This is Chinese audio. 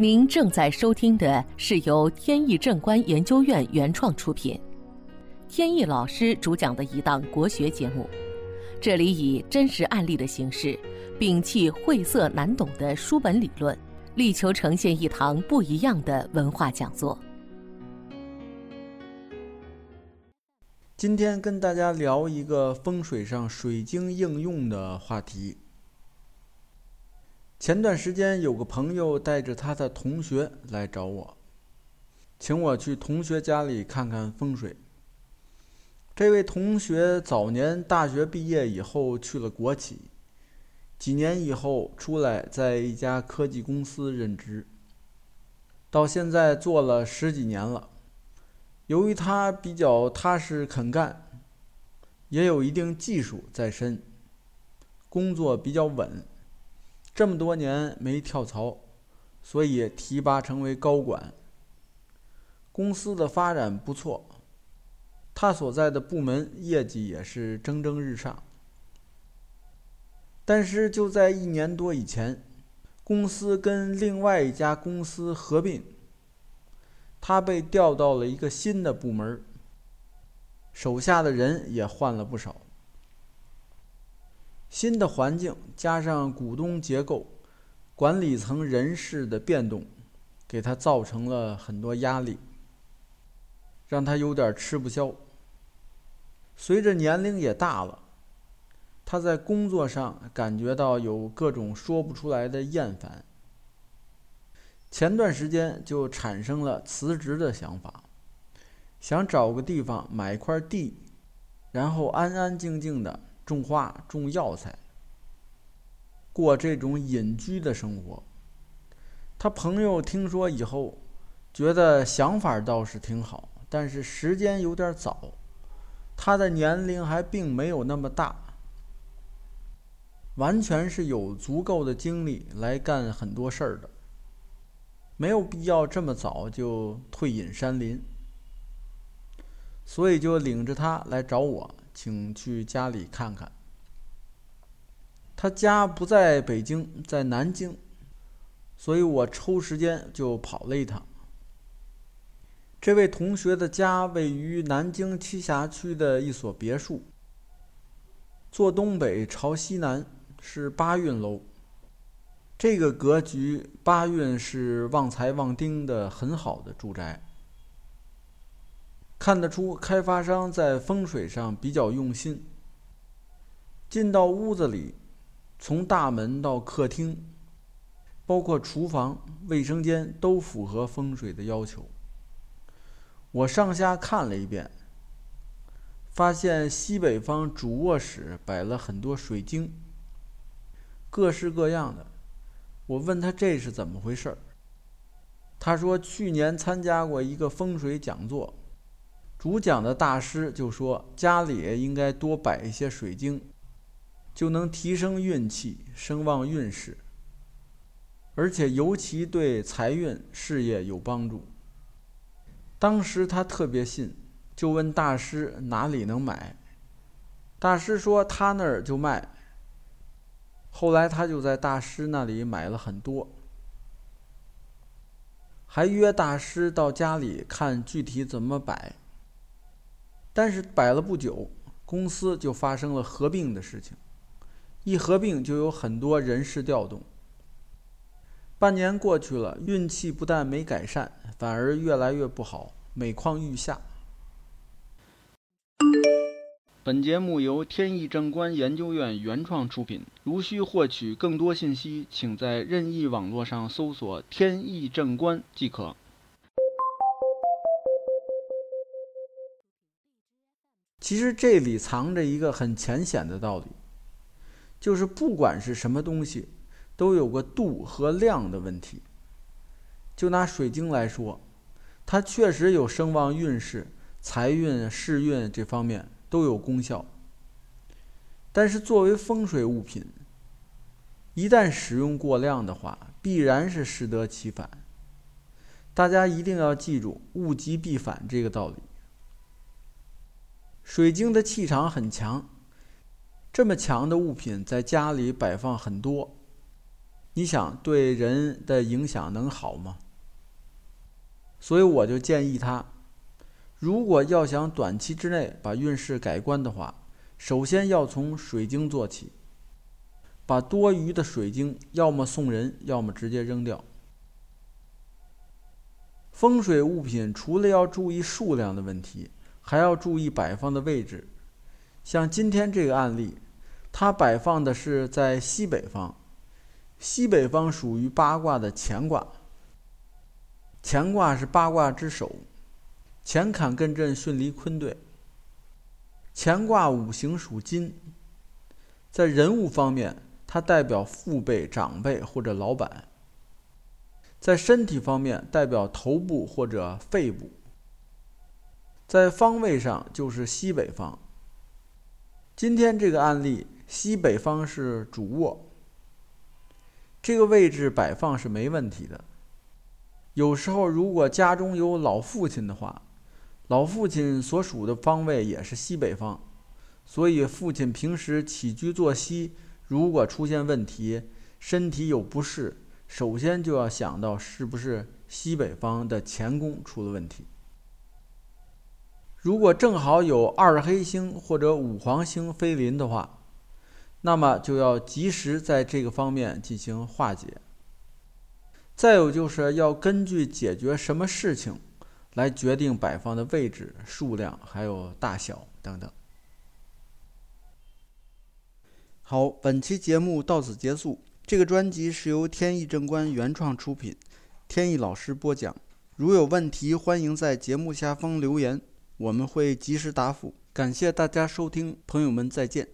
您正在收听的是由天意正观研究院原创出品，天意老师主讲的一档国学节目。这里以真实案例的形式，摒弃晦涩难懂的书本理论，力求呈现一堂不一样的文化讲座。今天跟大家聊一个风水上水晶应用的话题。前段时间有个朋友带着他的同学来找我，请我去同学家里看看风水。这位同学早年大学毕业以后去了国企，几年以后出来在一家科技公司任职，到现在做了十几年了。由于他比较踏实肯干，也有一定技术在身，工作比较稳。这么多年没跳槽，所以提拔成为高管。公司的发展不错，他所在的部门业绩也是蒸蒸日上。但是就在一年多以前，公司跟另外一家公司合并，他被调到了一个新的部门，手下的人也换了不少。新的环境加上股东结构、管理层人事的变动，给他造成了很多压力，让他有点吃不消。随着年龄也大了，他在工作上感觉到有各种说不出来的厌烦。前段时间就产生了辞职的想法，想找个地方买块地，然后安安静静的。种花、种药材，过这种隐居的生活。他朋友听说以后，觉得想法倒是挺好，但是时间有点早，他的年龄还并没有那么大，完全是有足够的精力来干很多事儿的，没有必要这么早就退隐山林，所以就领着他来找我。请去家里看看。他家不在北京，在南京，所以我抽时间就跑了一趟。这位同学的家位于南京栖霞区的一所别墅，坐东北朝西南，是八运楼。这个格局，八运是旺财旺丁的很好的住宅。看得出开发商在风水上比较用心。进到屋子里，从大门到客厅，包括厨房、卫生间都符合风水的要求。我上下看了一遍，发现西北方主卧室摆了很多水晶，各式各样的。我问他这是怎么回事儿，他说去年参加过一个风水讲座。主讲的大师就说：“家里应该多摆一些水晶，就能提升运气、声旺运势，而且尤其对财运、事业有帮助。”当时他特别信，就问大师哪里能买。大师说他那儿就卖。后来他就在大师那里买了很多，还约大师到家里看具体怎么摆。但是摆了不久，公司就发生了合并的事情，一合并就有很多人事调动。半年过去了，运气不但没改善，反而越来越不好，每况愈下。本节目由天意正观研究院原创出品。如需获取更多信息，请在任意网络上搜索“天意正观”即可。其实这里藏着一个很浅显的道理，就是不管是什么东西，都有个度和量的问题。就拿水晶来说，它确实有声望运势、财运、势运这方面都有功效。但是作为风水物品，一旦使用过量的话，必然是适得其反。大家一定要记住“物极必反”这个道理。水晶的气场很强，这么强的物品在家里摆放很多，你想对人的影响能好吗？所以我就建议他，如果要想短期之内把运势改观的话，首先要从水晶做起，把多余的水晶要么送人，要么直接扔掉。风水物品除了要注意数量的问题，还要注意摆放的位置。像今天这个案例，它摆放的是在西北方，西北方属于八卦的乾卦。乾卦是八卦之首，乾坎艮震巽离坤兑。乾卦五行属金，在人物方面，它代表父辈、长辈或者老板；在身体方面，代表头部或者肺部；在方位上就是西北方。今天这个案例，西北方是主卧，这个位置摆放是没问题的。有时候，如果家中有老父亲的话，老父亲所属的方位也是西北方，所以父亲平时起居作息如果出现问题，身体有不适，首先就要想到是不是西北方的乾宫出了问题。如果正好有二黑星或者五黄星飞临的话，那么就要及时在这个方面进行化解。再有就是要根据解决什么事情，来决定摆放的位置、数量还有大小等等。好，本期节目到此结束。这个专辑是由天意正观原创出品，天意老师播讲。如有问题，欢迎在节目下方留言，我们会及时答复。感谢大家收听，朋友们再见。